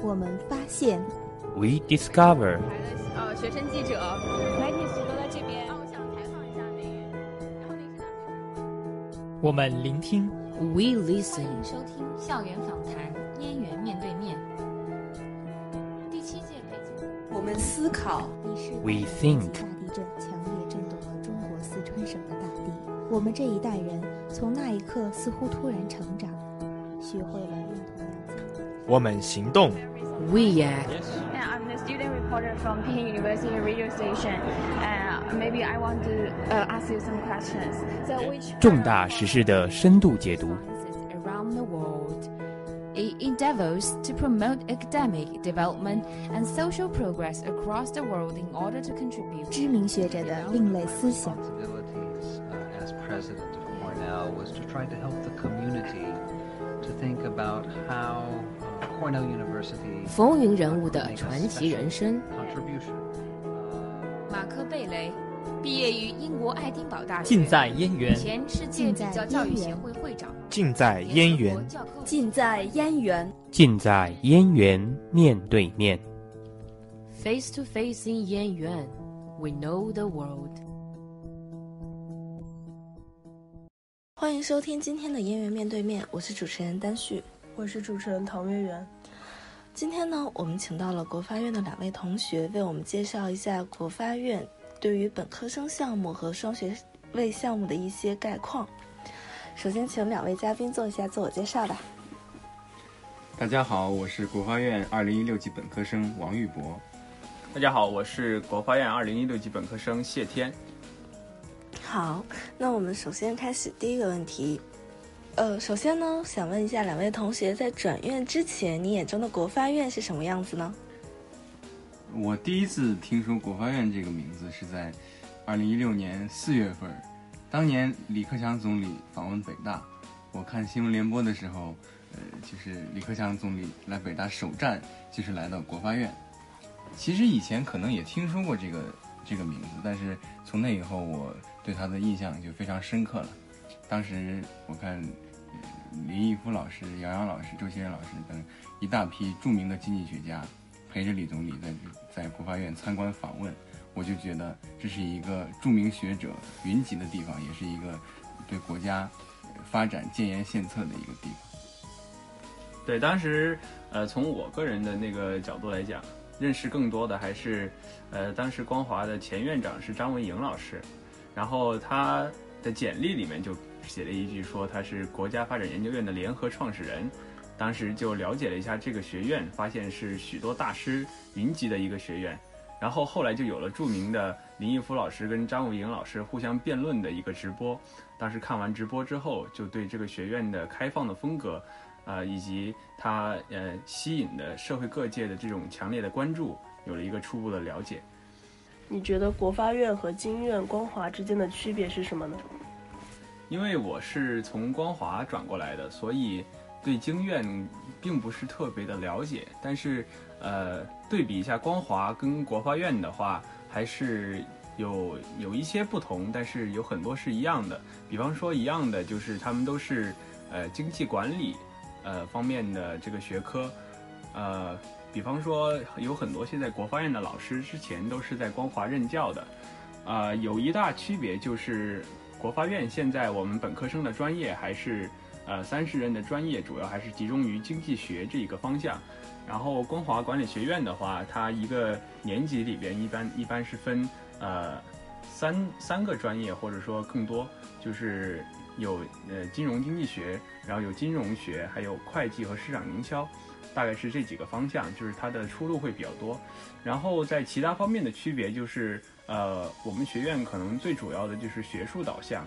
我们发现，We discover。呃，学生记者，媒体许多在这边。我想采访一下那个，然后那个是我们聆听，We listen。欢迎收听校园访谈，燕园面对面。第七届北京。我们思考。We think。大地震强烈震动了中国四川省的大地。我们这一代人从那一刻似乎突然成长，学会了。我们行动。 We act. And I'm the student reporter from Peking University radio station. And maybe I want to uh, ask you some questions. So which 重大时事的深度解读。 Around the world. It endeavors to promote academic development and social progress across the world in order to contribute. 知名学者的另类思想。 As president of Cornell was to try to help the community to think about how Cornell University 风云人物的传奇人生。马克·贝雷毕业于英国爱丁堡大学，近在燕园。前世界比较教育协会会长。尽在燕园。近在燕园。近在燕园面对面。Face to face in 燕园，We know the world。欢迎收听今天的燕园面对面，我是主持人丹旭，我是主持人唐月圆。今天呢，我们请到了国发院的两位同学，为我们介绍一下国发院对于本科生项目和双学位项目的一些概况。首先，请两位嘉宾做一下自我介绍吧。大家好，我是国发院二零一六级本科生王玉博。大家好，我是国发院二零一六级本科生谢天。好，那我们首先开始第一个问题。呃，首先呢，想问一下两位同学，在转院之前，你眼中的国发院是什么样子呢？我第一次听说国发院这个名字是在二零一六年四月份，当年李克强总理访问北大，我看新闻联播的时候，呃，就是李克强总理来北大首站就是来到国发院。其实以前可能也听说过这个这个名字，但是从那以后，我对他的印象就非常深刻了。当时我看。林毅夫老师、杨洋老师、周先生老师等一大批著名的经济学家陪着李总理在在国发院参观访问，我就觉得这是一个著名学者云集的地方，也是一个对国家发展建言献策的一个地方。对，当时呃，从我个人的那个角度来讲，认识更多的还是呃，当时光华的前院长是张文颖老师，然后他的简历里面就。写了一句说他是国家发展研究院的联合创始人，当时就了解了一下这个学院，发现是许多大师云集的一个学院，然后后来就有了著名的林毅夫老师跟张武营老师互相辩论的一个直播，当时看完直播之后，就对这个学院的开放的风格，啊、以及它呃吸引的社会各界的这种强烈的关注，有了一个初步的了解。你觉得国发院和经院、光华之间的区别是什么呢？因为我是从光华转过来的，所以对经院并不是特别的了解。但是，呃，对比一下光华跟国发院的话，还是有有一些不同，但是有很多是一样的。比方说，一样的就是他们都是呃经济管理呃方面的这个学科，呃，比方说有很多现在国发院的老师之前都是在光华任教的，啊、呃，有一大区别就是。国发院现在我们本科生的专业还是，呃，三十人的专业主要还是集中于经济学这一个方向。然后光华管理学院的话，它一个年级里边一般一般是分呃三三个专业或者说更多，就是有呃金融经济学，然后有金融学，还有会计和市场营销，大概是这几个方向，就是它的出路会比较多。然后在其他方面的区别就是。呃，我们学院可能最主要的就是学术导向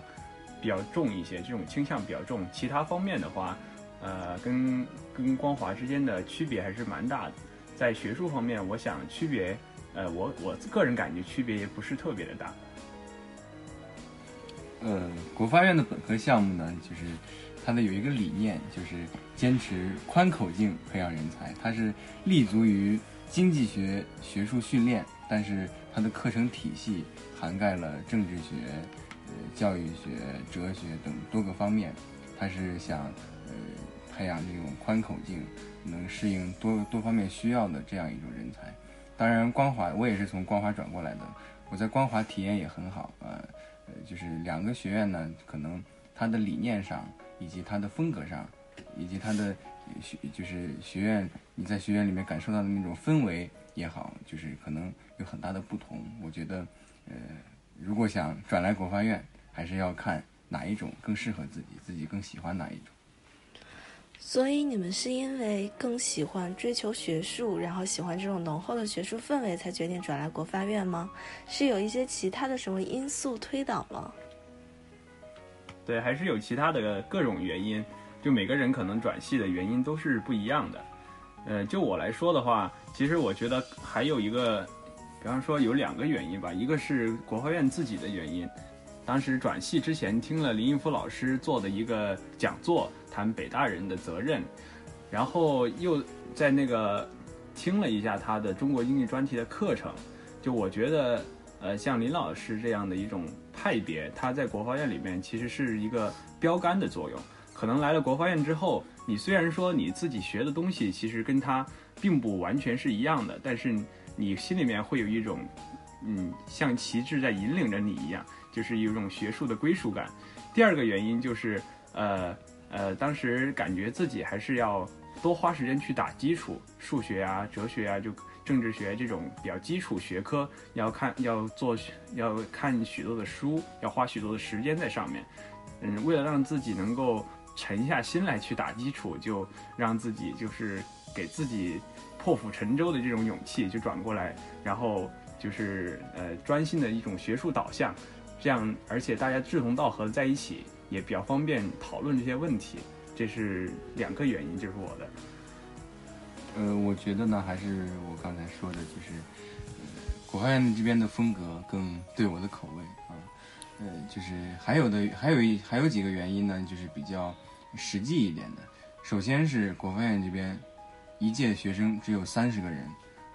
比较重一些，这种倾向比较重。其他方面的话，呃，跟跟光华之间的区别还是蛮大的。在学术方面，我想区别，呃，我我个人感觉区别也不是特别的大。呃，国发院的本科项目呢，就是它的有一个理念，就是坚持宽口径培养人才，它是立足于经济学学术训练，但是它的课程体系涵盖了政治学、呃教育学、哲学等多个方面，它是想呃培养这种宽口径，能适应多多方面需要的这样一种人才。当然，光华我也是从光华转过来的，我在光华体验也很好啊。呃，就是两个学院呢，可能它的理念上，以及它的风格上，以及它的学就是学院你在学院里面感受到的那种氛围也好，就是可能有很大的不同。我觉得，呃，如果想转来国发院，还是要看哪一种更适合自己，自己更喜欢哪一种。所以你们是因为更喜欢追求学术，然后喜欢这种浓厚的学术氛围，才决定转来国发院吗？是有一些其他的什么因素推导吗？对，还是有其他的各种原因。就每个人可能转系的原因都是不一样的。呃，就我来说的话，其实我觉得还有一个，比方说有两个原因吧，一个是国画院自己的原因。当时转系之前听了林毅夫老师做的一个讲座，谈北大人的责任，然后又在那个听了一下他的中国经济专题的课程，就我觉得，呃，像林老师这样的一种派别，他在国画院里面其实是一个标杆的作用。可能来了国画院之后，你虽然说你自己学的东西其实跟他并不完全是一样的，但是你心里面会有一种，嗯，像旗帜在引领着你一样，就是有一种学术的归属感。第二个原因就是，呃呃，当时感觉自己还是要多花时间去打基础，数学啊、哲学啊，就政治学这种比较基础学科，要看要做要看许多的书，要花许多的时间在上面。嗯，为了让自己能够。沉下心来去打基础，就让自己就是给自己破釜沉舟的这种勇气，就转过来，然后就是呃专心的一种学术导向，这样而且大家志同道合在一起，也比较方便讨论这些问题。这是两个原因，就是我的。呃，我觉得呢，还是我刚才说的，就是国发院这边的风格更对我的口味啊。呃，就是还有的，还有一还有几个原因呢，就是比较实际一点的。首先是国发院这边，一届学生只有三十个人，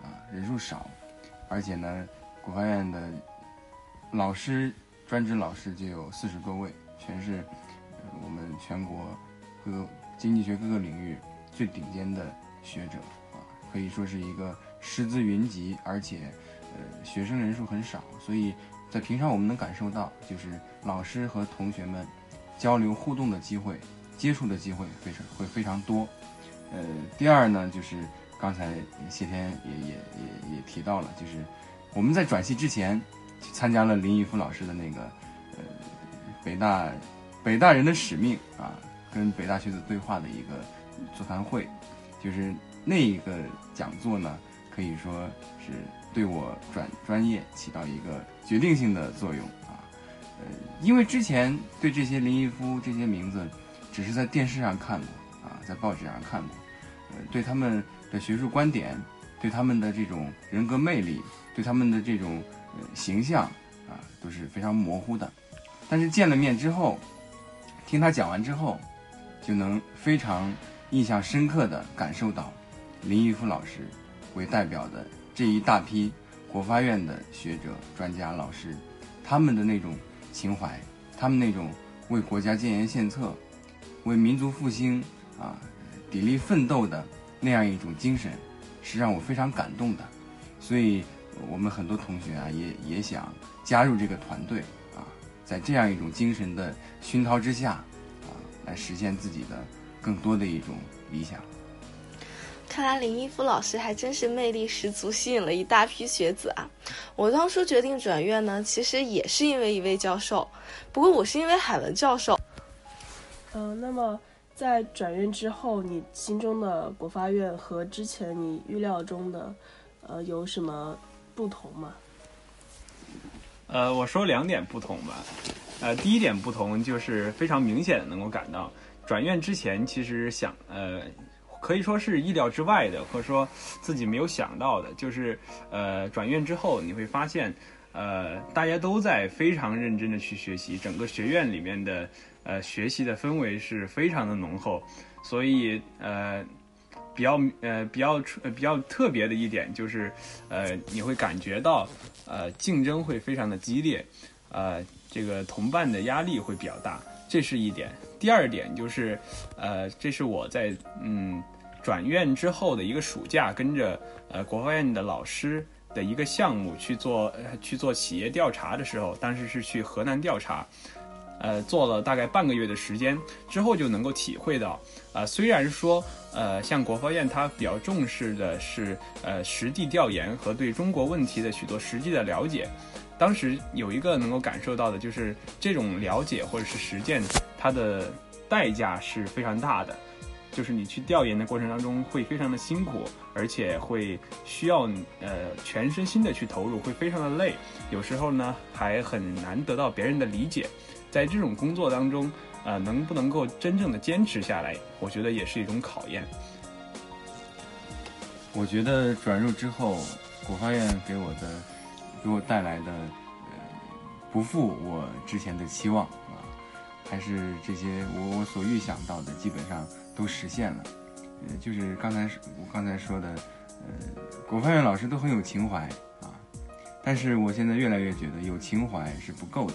啊，人数少，而且呢，国发院的老师专职老师就有四十多位，全是我们全国各个经济学各个领域最顶尖的学者啊，可以说是一个师资云集，而且呃学生人数很少，所以。在平常我们能感受到，就是老师和同学们交流互动的机会、接触的机会非常会非常多。呃，第二呢，就是刚才谢天也也也也提到了，就是我们在转系之前参加了林毅夫老师的那个呃北大北大人的使命啊，跟北大学子对话的一个座谈会，就是那一个讲座呢，可以说是。对我转专业起到一个决定性的作用啊，呃，因为之前对这些林毅夫这些名字，只是在电视上看过，在报纸上看过，呃，对他们的学术观点，对他们的这种人格魅力，对他们的这种呃形象啊，都是非常模糊的。但是见了面之后，听他讲完之后，就能非常印象深刻的感受到林毅夫老师为代表的。这一大批国发院的学者、专家、老师，他们的那种情怀，他们那种为国家建言献策、为民族复兴啊砥砺奋斗的那样一种精神，是让我非常感动的。所以，我们很多同学啊，也也想加入这个团队啊，在这样一种精神的熏陶之下啊，来实现自己的更多的一种理想。看来林一夫老师还真是魅力十足，吸引了一大批学子啊！我当初决定转院呢，其实也是因为一位教授，不过我是因为海文教授。嗯，那么在转院之后，你心中的国发院和之前你预料中的，呃，有什么不同吗？呃，我说两点不同吧。呃，第一点不同就是非常明显的能够感到，转院之前其实想呃。可以说是意料之外的，或者说自己没有想到的，就是呃转院之后你会发现，呃大家都在非常认真的去学习，整个学院里面的呃学习的氛围是非常的浓厚，所以呃比较呃比较呃比较特别的一点就是，呃你会感觉到呃竞争会非常的激烈，呃这个同伴的压力会比较大，这是一点。第二点就是，呃，这是我在嗯转院之后的一个暑假，跟着呃国发院的老师的一个项目去做呃去做企业调查的时候，当时是去河南调查。呃，做了大概半个月的时间之后，就能够体会到，呃，虽然说，呃，像国发院它比较重视的是呃实地调研和对中国问题的许多实际的了解，当时有一个能够感受到的就是这种了解或者是实践，它的代价是非常大的，就是你去调研的过程当中会非常的辛苦，而且会需要呃全身心的去投入，会非常的累，有时候呢还很难得到别人的理解。在这种工作当中，呃，能不能够真正的坚持下来，我觉得也是一种考验。我觉得转入之后，国发院给我的，给我带来的，呃，不负我之前的期望啊，还是这些我我所预想到的，基本上都实现了。呃，就是刚才我刚才说的，呃，国发院老师都很有情怀啊，但是我现在越来越觉得有情怀是不够的。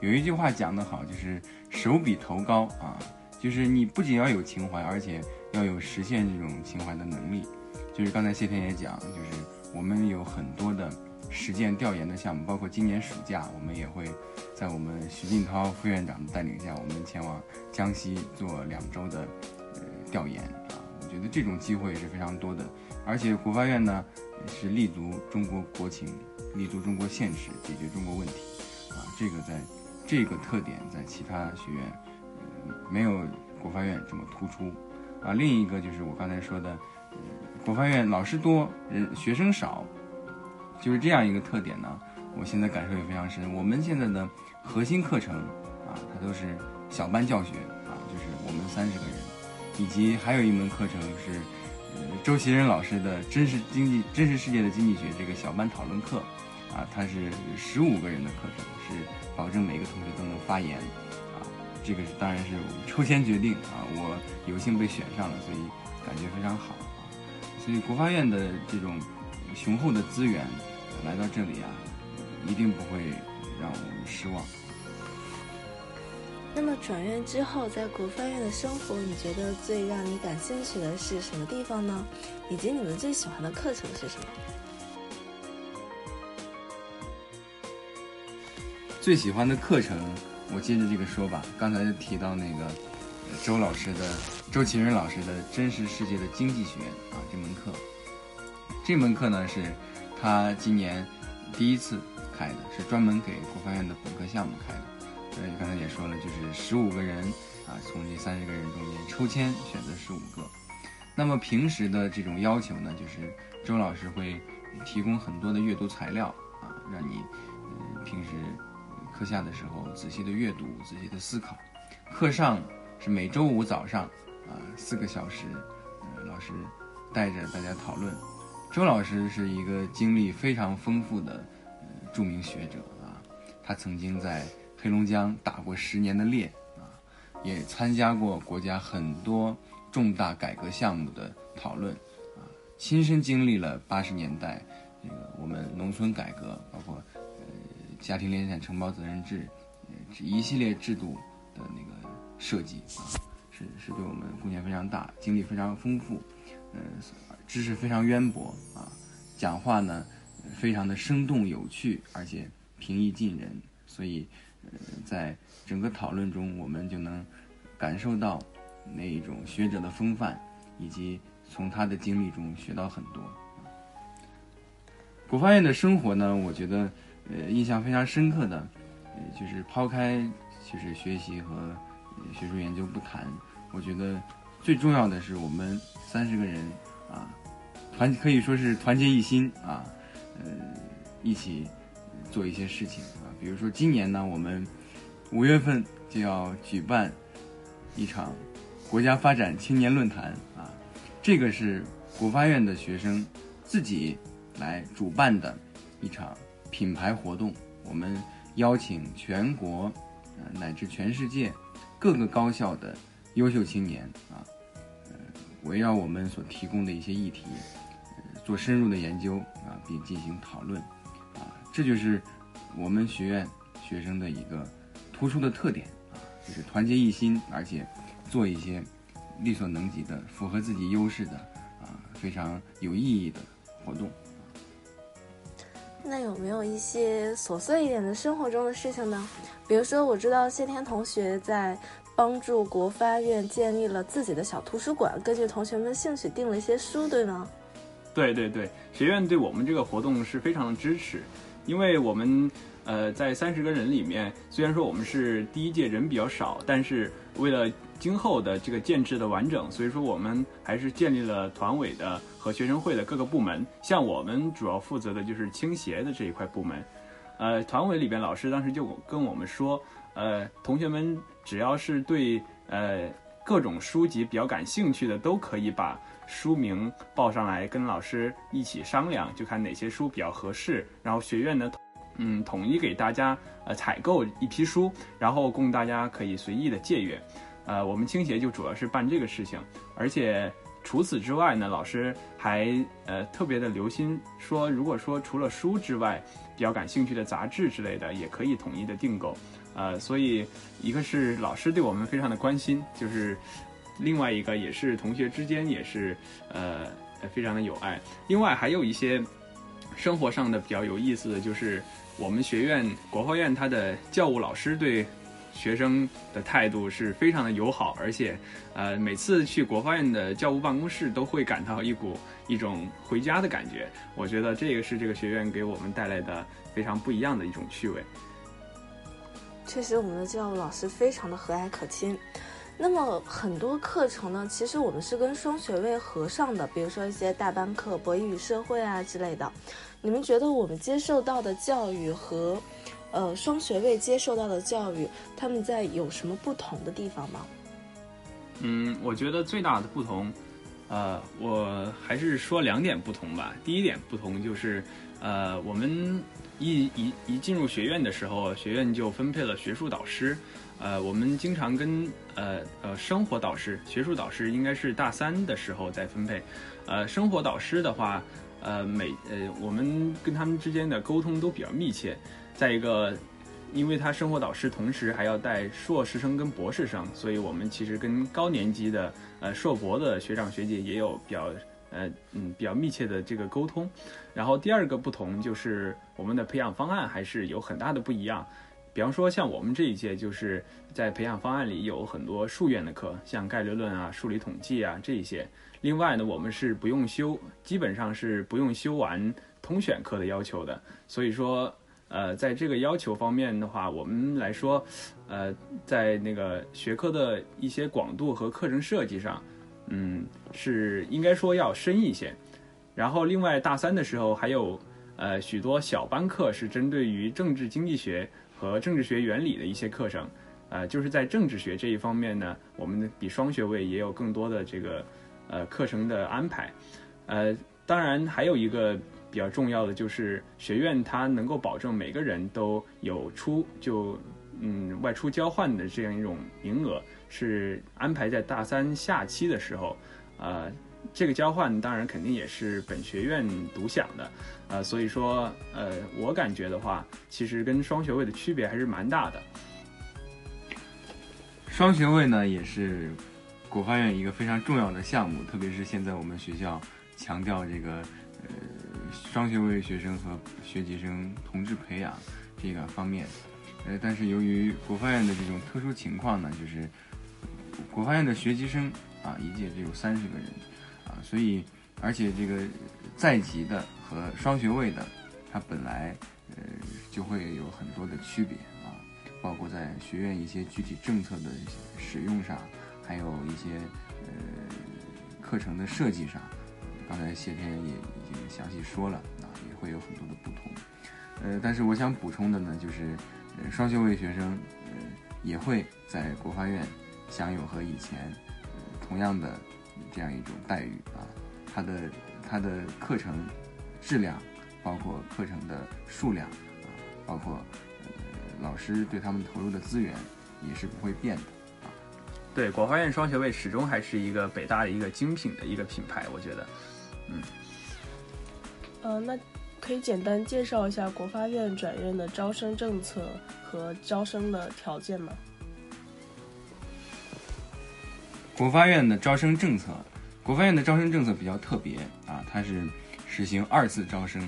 有一句话讲得好，就是手比头高啊，就是你不仅要有情怀，而且要有实现这种情怀的能力。就是刚才谢天也讲，就是我们有很多的实践调研的项目，包括今年暑假，我们也会在我们徐进涛副院长的带领下，我们前往江西做两周的呃调研啊。我觉得这种机会是非常多的，而且国发院呢是立足中国国情，立足中国现实，解决中国问题啊。这个在这个特点在其他学院、呃、没有国发院这么突出啊。另一个就是我刚才说的。呃国发院老师多，人学生少，就是这样一个特点呢。我现在感受也非常深。我们现在的核心课程啊，它都是小班教学啊，就是我们三十个人，以及还有一门课程是周其仁老师的真实经济、真实世界的经济学这个小班讨论课啊，它是十五个人的课程，是保证每个同学都能发言啊。这个当然是抽签决定啊，我有幸被选上了，所以感觉非常好啊。所以国发院的这种雄厚的资源来到这里啊，一定不会让我们失望。那么转院之后，在国发院的生活，你觉得最让你感兴趣的是什么地方呢？以及你们最喜欢的课程是什么？最喜欢的课程，我接着这个说吧。刚才提到那个周老师的。周其仁老师的《真实世界的经济学》啊，这门课，这门课呢是他今年第一次开的，是专门给国发院的本科项目开的。呃，刚才也说了，就是十五个人啊，从这三十个人中间抽签选择十五个。那么平时的这种要求呢，就是周老师会提供很多的阅读材料啊，让你嗯平时课下的时候仔细的阅读、仔细的思考。课上是每周五早上。啊，四个小时，呃，老师带着大家讨论。周老师是一个经历非常丰富的呃著名学者啊，他曾经在黑龙江打过十年的猎啊，也参加过国家很多重大改革项目的讨论啊，亲身经历了八十年代这个我们农村改革，包括家庭联产承包责任制，呃一系列制度的那个设计啊。是是对我们贡献非常大，经历非常丰富，呃，知识非常渊博啊，讲话呢非常的生动有趣，而且平易近人，所以呃在整个讨论中，我们就能感受到那一种学者的风范，以及从他的经历中学到很多。国发院的生活呢，我觉得呃印象非常深刻的，呃就是抛开就是学习和学术研究不谈。我觉得最重要的是我们三十个人啊，团可以说是团结一心啊，呃，一起做一些事情啊。比如说今年呢，我们五月份就要举办一场国家发展青年论坛啊，这个是国发院的学生自己来主办的一场品牌活动。我们邀请全国乃至全世界各个高校的。优秀青年啊，呃，围绕我们所提供的一些议题，做深入的研究啊，并进行讨论，啊，这就是我们学院学生的一个突出的特点啊，就是团结一心，而且做一些力所能及的、符合自己优势的啊非常有意义的活动。那有没有一些琐碎一点的生活中的事情呢？比如说，我知道谢天同学在帮助国发院建立了自己的小图书馆，根据同学们兴趣订了一些书，对吗？对对对，学院对我们这个活动是非常的支持，因为我们呃在三十个人里面，虽然说我们是第一届人比较少，但是为了今后的这个建制的完整，所以说我们还是建立了团委的和学生会的各个部门。像我们主要负责的就是倾斜的这一块部门，呃，团委里边老师当时就跟我们说，呃，同学们只要是对呃各种书籍比较感兴趣的，都可以把。书名报上来，跟老师一起商量，就看哪些书比较合适。然后学院呢，嗯，统一给大家呃采购一批书，然后供大家可以随意的借阅。呃，我们倾斜就主要是办这个事情，而且除此之外呢，老师还呃特别的留心说，如果说除了书之外，比较感兴趣的杂志之类的，也可以统一的订购。呃，所以一个是老师对我们非常的关心，就是。另外一个也是同学之间也是，呃，非常的有爱。另外还有一些生活上的比较有意思的就是，我们学院国画院它的教务老师对学生的态度是非常的友好，而且，呃，每次去国画院的教务办公室都会感到一股一种回家的感觉。我觉得这个是这个学院给我们带来的非常不一样的一种趣味。确实，我们的教务老师非常的和蔼可亲。那么很多课程呢，其实我们是跟双学位合上的，比如说一些大班课、博弈与社会啊之类的。你们觉得我们接受到的教育和，呃，双学位接受到的教育，他们在有什么不同的地方吗？嗯，我觉得最大的不同，呃，我还是说两点不同吧。第一点不同就是，呃，我们一一一进入学院的时候，学院就分配了学术导师。呃，我们经常跟呃呃生活导师、学术导师应该是大三的时候再分配。呃，生活导师的话，呃每呃我们跟他们之间的沟通都比较密切。再一个，因为他生活导师同时还要带硕士生跟博士生，所以我们其实跟高年级的呃硕博的学长学姐也有比较呃嗯比较密切的这个沟通。然后第二个不同就是我们的培养方案还是有很大的不一样。比方说，像我们这一届，就是在培养方案里有很多数院的课，像概率论啊、数理统计啊这一些。另外呢，我们是不用修，基本上是不用修完通选课的要求的。所以说，呃，在这个要求方面的话，我们来说，呃，在那个学科的一些广度和课程设计上，嗯，是应该说要深一些。然后，另外大三的时候还有呃许多小班课是针对于政治经济学。和政治学原理的一些课程，呃，就是在政治学这一方面呢，我们比双学位也有更多的这个呃课程的安排，呃，当然还有一个比较重要的就是学院它能够保证每个人都有出就嗯外出交换的这样一种名额，是安排在大三下期的时候，呃。这个交换当然肯定也是本学院独享的，呃，所以说，呃，我感觉的话，其实跟双学位的区别还是蛮大的。双学位呢，也是国发院一个非常重要的项目，特别是现在我们学校强调这个呃双学位学生和学籍生同质培养这个方面，呃，但是由于国发院的这种特殊情况呢，就是国发院的学籍生啊，一届只有三十个人。所以，而且这个在籍的和双学位的，它本来呃就会有很多的区别啊，包括在学院一些具体政策的使用上，还有一些呃课程的设计上，刚才谢天也已经详细说了啊，也会有很多的不同。呃，但是我想补充的呢，就是双学位学生呃也会在国发院享有和以前同样的。这样一种待遇啊，它的它的课程质量，包括课程的数量啊，包括呃老师对他们投入的资源也是不会变的啊。对，国发院双学位始终还是一个北大的一个精品的一个品牌，我觉得，嗯。呃，那可以简单介绍一下国发院转院的招生政策和招生的条件吗？国发院的招生政策，国发院的招生政策比较特别啊，它是实行二次招生。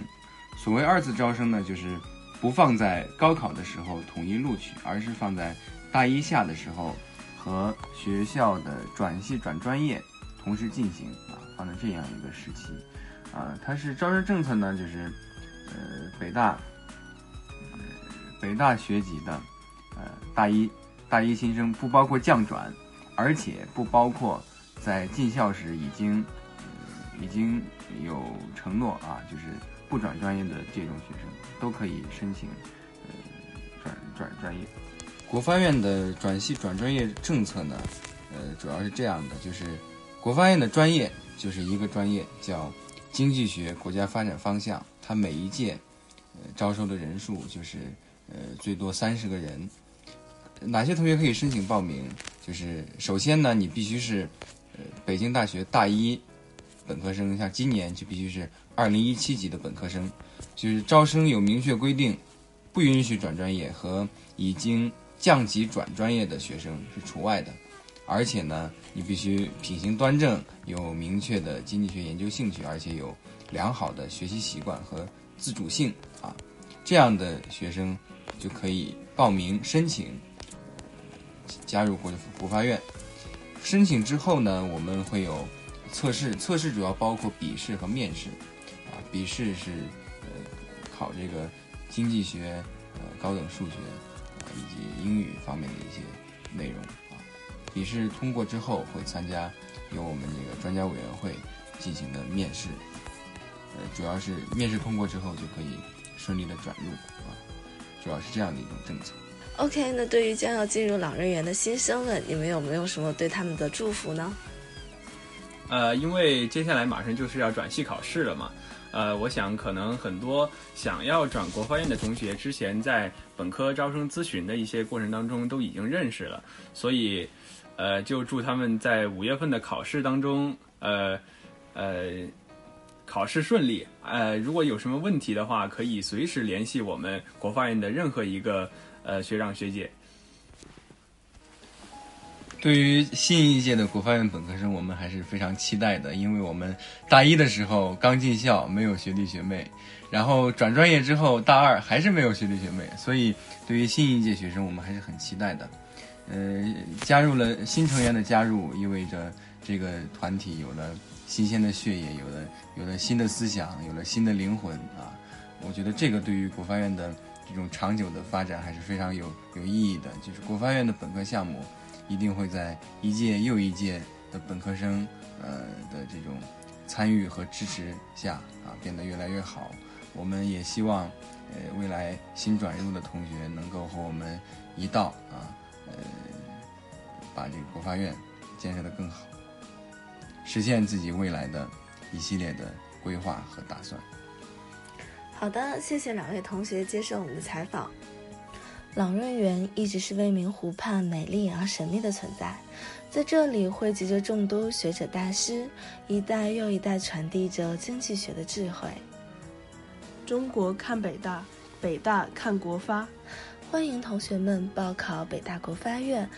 所谓二次招生呢，就是不放在高考的时候统一录取，而是放在大一下的时候和学校的转系转专业同时进行啊，放在这样一个时期啊。它是招生政策呢，就是呃北大呃北大学籍的呃大一大一新生不包括降转，而且不包括在进校时已经、已经有承诺啊，就是不转专业的这种学生都可以申请呃转转专业。国发院的转系转专业政策呢，呃，主要是这样的，就是国发院的专业就是一个专业叫经济学国家发展方向，它每一届呃招收的人数就是呃最多三十个人。哪些同学可以申请报名？就是首先呢，你必须是呃北京大学大一本科生，像今年就必须是二零一七级的本科生，就是招生有明确规定，不允许转专业和已经降级转专业的学生是除外的。而且呢，你必须品行端正，有明确的经济学研究兴趣，而且有良好的学习习惯和自主性啊，这样的学生就可以报名申请加入国国发院。申请之后呢，我们会有测试，测试主要包括笔试和面试。啊，笔试是呃考这个经济学、呃高等数学啊以及英语方面的一些内容啊。笔试通过之后，会参加由我们这个专家委员会进行的面试。呃，主要是面试通过之后就可以顺利的转入啊，主要是这样的一种政策。OK，那对于将要进入朗润园的新生们，你们有没有什么对他们的祝福呢？呃，因为接下来马上就是要转系考试了嘛，呃，我想可能很多想要转国发院的同学，之前在本科招生咨询的一些过程当中都已经认识了，所以，呃，就祝他们在五月份的考试当中，呃，呃，考试顺利。呃，如果有什么问题的话，可以随时联系我们国发院的任何一个呃学长学姐。对于新一届的国发院本科生，我们还是非常期待的，因为我们大一的时候刚进校，没有学弟学妹，然后转专业之后，大二还是没有学弟学妹，所以对于新一届学生，我们还是很期待的。呃，加入了新成员的加入，意味着这个团体有了新鲜的血液，有了有了新的思想，有了新的灵魂啊！我觉得这个对于国发院的这种长久的发展还是非常有有意义的。就是国发院的本科项目。一定会在一届又一届的本科生呃的这种参与和支持下啊，变得越来越好。我们也希望呃未来新转入的同学能够和我们一道啊，呃把这个国发院建设得更好，实现自己未来的一系列的规划和打算。好的，谢谢两位同学接受我们的采访。朗润园一直是未名湖畔美丽而神秘的存在，在这里汇集着众多学者大师，一代又一代传递着经济学的智慧。中国看北大，北大看国发，欢迎同学们报考北大国发院，